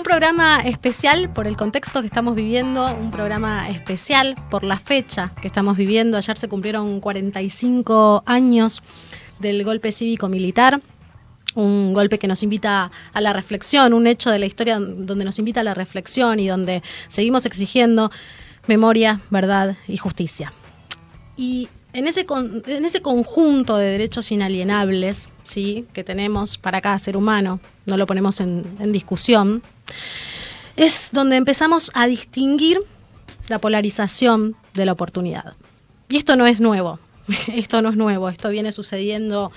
un programa especial por el contexto que estamos viviendo, un programa especial por la fecha que estamos viviendo. Ayer se cumplieron 45 años del golpe cívico-militar un golpe que nos invita a la reflexión, un hecho de la historia donde nos invita a la reflexión y donde seguimos exigiendo memoria, verdad y justicia. Y en ese, en ese conjunto de derechos inalienables ¿sí? que tenemos para cada ser humano, no lo ponemos en, en discusión, es donde empezamos a distinguir la polarización de la oportunidad. Y esto no es nuevo, esto no es nuevo, esto viene sucediendo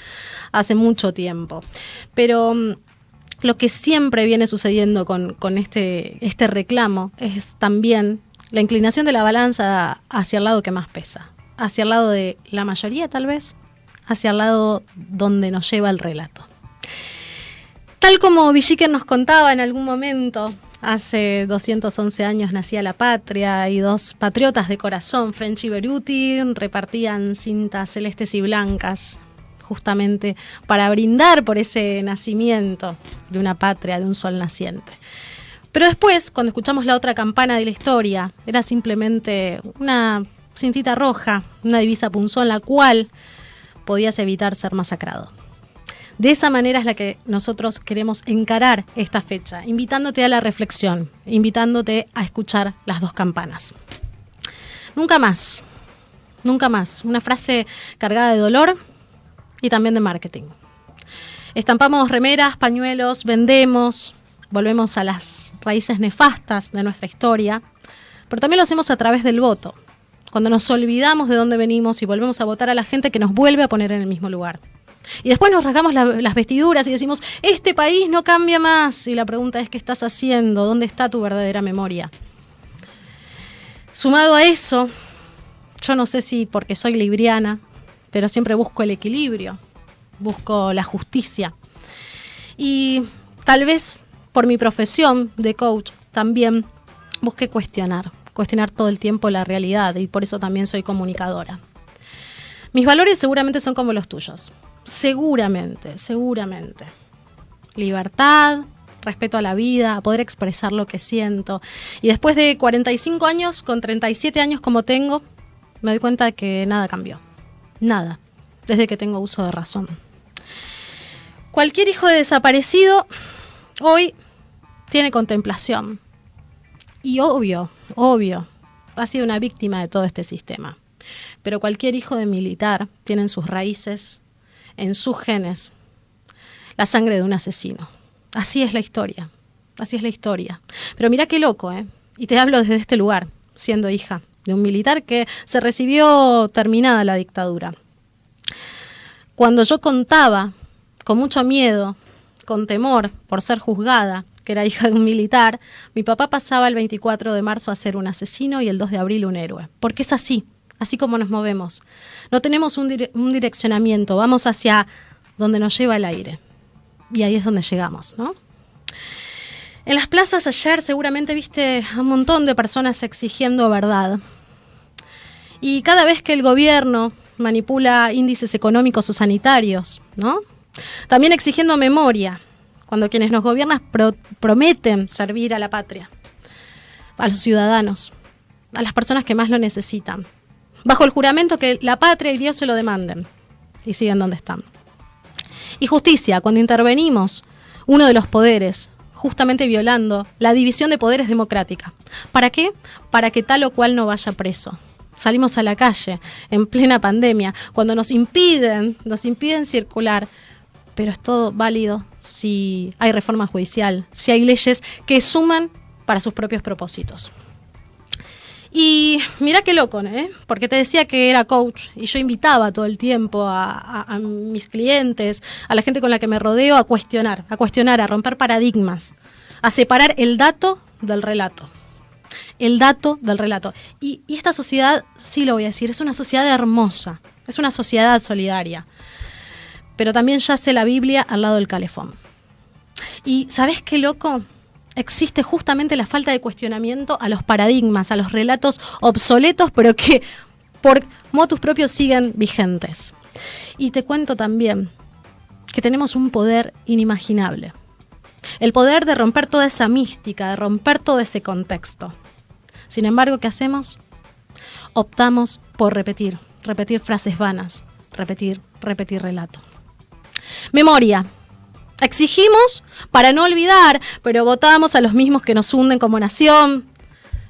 hace mucho tiempo. Pero mm, lo que siempre viene sucediendo con, este, este reclamo es también la inclinación de la balanza hacia el lado que más pesa, hacia el lado de la mayoría tal vez, hacia el lado donde nos lleva el relato. Tal como Villiquen nos contaba en algún momento, Hace 211 años nacía la patria y dos patriotas de corazón, French y Beruti, repartían cintas celestes y blancas justamente para brindar por ese nacimiento de una patria, de un sol naciente. Pero después, cuando escuchamos la otra campana de la historia, era simplemente una cintita roja, una divisa punzón, la cual podías evitar ser masacrado. De esa manera es la que nosotros queremos encarar esta fecha, invitándote a la reflexión, invitándote a escuchar las dos campanas. Nunca más, nunca más. Una frase cargada de dolor y también de marketing. Estampamos remeras, pañuelos, vendemos, volvemos a las raíces nefastas de nuestra historia, pero también lo hacemos a través del voto, cuando nos olvidamos de dónde venimos y volvemos a votar a la gente que nos vuelve a poner en el mismo lugar. Y después nos rasgamos las vestiduras y decimos, este país no cambia más. Y la pregunta es, ¿qué estás haciendo? ¿Dónde está tu verdadera memoria? Sumado a eso, yo no sé si porque soy libriana, pero siempre busco el equilibrio, busco la justicia. Y tal vez por mi profesión de coach también busqué cuestionar, cuestionar todo el tiempo la realidad y por eso también soy comunicadora. Mis valores seguramente son como los tuyos. Seguramente, seguramente. Libertad, respeto a la vida, a poder expresar lo que siento. Y después de 45 años, con 37 años como tengo, me doy cuenta de que nada cambió. Nada. Desde que tengo uso de razón. Cualquier hijo de desaparecido hoy tiene contemplación. Y obvio, obvio, ha sido una víctima de todo este sistema. Pero cualquier hijo de militar tiene en sus raíces en sus genes la sangre de un asesino. Así es la historia, así es la historia. Pero mira qué loco, ¿eh? Y te hablo desde este lugar, siendo hija de un militar que se recibió terminada la dictadura. Cuando yo contaba, con mucho miedo, con temor por ser juzgada, que era hija de un militar, mi papá pasaba el 24 de marzo a ser un asesino y el 2 de abril un héroe. Porque es así, así como nos movemos. No tenemos un, direccionamiento, vamos hacia donde nos lleva el aire. Y ahí es donde llegamos, ¿no? En las plazas ayer seguramente viste a un montón de personas exigiendo verdad. Y cada vez que el gobierno manipula índices económicos o sanitarios, ¿no? También exigiendo memoria, cuando quienes nos gobiernan prometen servir a la patria, a los ciudadanos, a las personas que más lo necesitan bajo el juramento que la patria y Dios se lo demanden. Y siguen donde están. Y justicia, cuando intervenimos uno de los poderes, justamente violando la división de poderes democrática. ¿Para qué? Para que tal o cual no vaya preso. Salimos a la calle en plena pandemia, cuando nos impiden, nos impiden circular, pero es todo válido si hay reforma judicial, si hay leyes que suman para sus propios propósitos. Y mira qué loco, ¿eh? Porque te decía que era coach y yo invitaba todo el tiempo a, mis clientes, a la gente con la que me rodeo, a cuestionar, a cuestionar, a romper paradigmas, a separar el dato del relato. El dato del relato. Y, y esta sociedad, sí lo voy a decir, es una sociedad hermosa, es una sociedad solidaria. Pero también yace la Biblia al lado del calefón. Y ¿sabes qué loco? Existe justamente la falta de cuestionamiento a los paradigmas, a los relatos obsoletos, pero que por motus propios siguen vigentes. Y te cuento también que tenemos un poder inimaginable. El poder de romper toda esa mística, de romper todo ese contexto. Sin embargo, ¿qué hacemos? Optamos por repetir, repetir frases vanas, repetir, repetir relato. Memoria. Exigimos para no olvidar, pero votamos a los mismos que nos hunden como nación.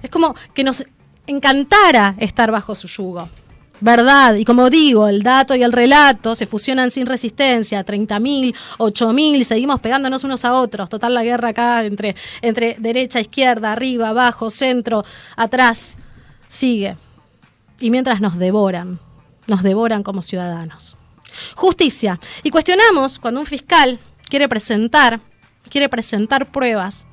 Es como que nos encantara estar bajo su yugo. Verdad, y como digo, el dato y el relato se fusionan sin resistencia, 30.000, 8.000, y seguimos pegándonos unos a otros. Total la guerra acá entre, entre derecha, izquierda, arriba, abajo, centro, atrás, sigue. Y mientras nos devoran, nos devoran como ciudadanos. Justicia. Y cuestionamos cuando un fiscal quiere presentar, quiere presentar pruebas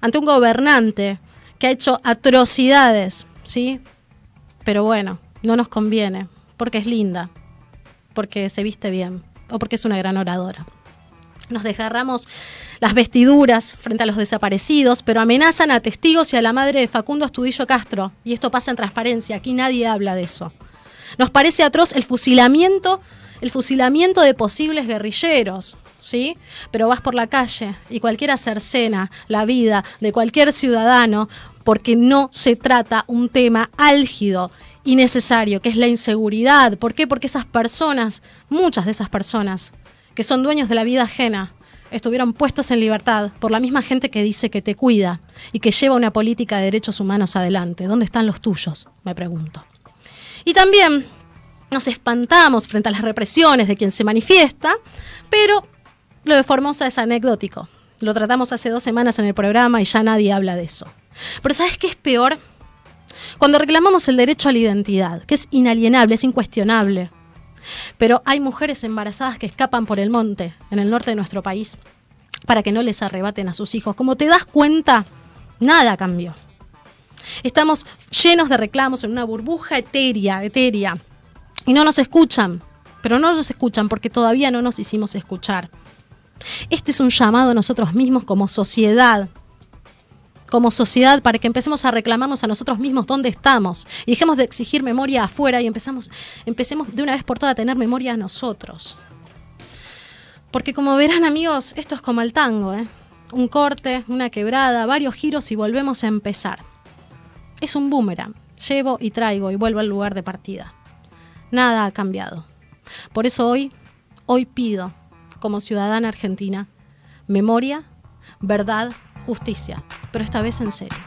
ante un gobernante que ha hecho atrocidades, ¿sí? Pero bueno, no nos conviene, porque es linda, porque se viste bien o porque es una gran oradora. Nos desgarramos las vestiduras frente a los desaparecidos, pero amenazan a testigos y a la madre de Facundo Astudillo Castro. Y esto pasa en transparencia, aquí nadie habla de eso. Nos parece atroz el fusilamiento, el fusilamiento de posibles guerrilleros, ¿sí? Pero vas por la calle y cualquiera cercena la vida de cualquier ciudadano porque no se trata un tema álgido y necesario, que es la inseguridad. ¿Por qué? Porque esas personas, muchas de esas personas, que son dueños de la vida ajena, estuvieron puestos en libertad por la misma gente que dice que te cuida y que lleva una política de derechos humanos adelante. ¿Dónde están los tuyos? Me pregunto. Y también nos espantamos frente a las represiones de quien se manifiesta, pero lo de Formosa es anecdótico. Lo tratamos hace dos semanas en el programa y ya nadie habla de eso. Pero ¿sabes qué es peor? Cuando reclamamos el derecho a la identidad, que es inalienable, es incuestionable, pero hay mujeres embarazadas que escapan por el monte, en el norte de nuestro país, para que no les arrebaten a sus hijos. Como te das cuenta, nada cambió. Estamos llenos de reclamos en una burbuja etérea, etérea, y no nos escuchan, pero no nos escuchan porque todavía no nos hicimos escuchar. Este es un llamado a nosotros mismos como sociedad como sociedad para que empecemos a reclamarnos a nosotros mismos dónde estamos y dejemos de exigir memoria afuera y empezamos, empecemos de una vez por todas a tener memoria a nosotros. Porque como verán amigos, esto es como el tango, ¿eh? un corte, una quebrada, varios giros y volvemos a empezar. Es un boomerang, llevo y traigo y vuelvo al lugar de partida. Nada ha cambiado. Por eso hoy, hoy pido, como ciudadana argentina, memoria, verdad justicia, pero esta vez en serio.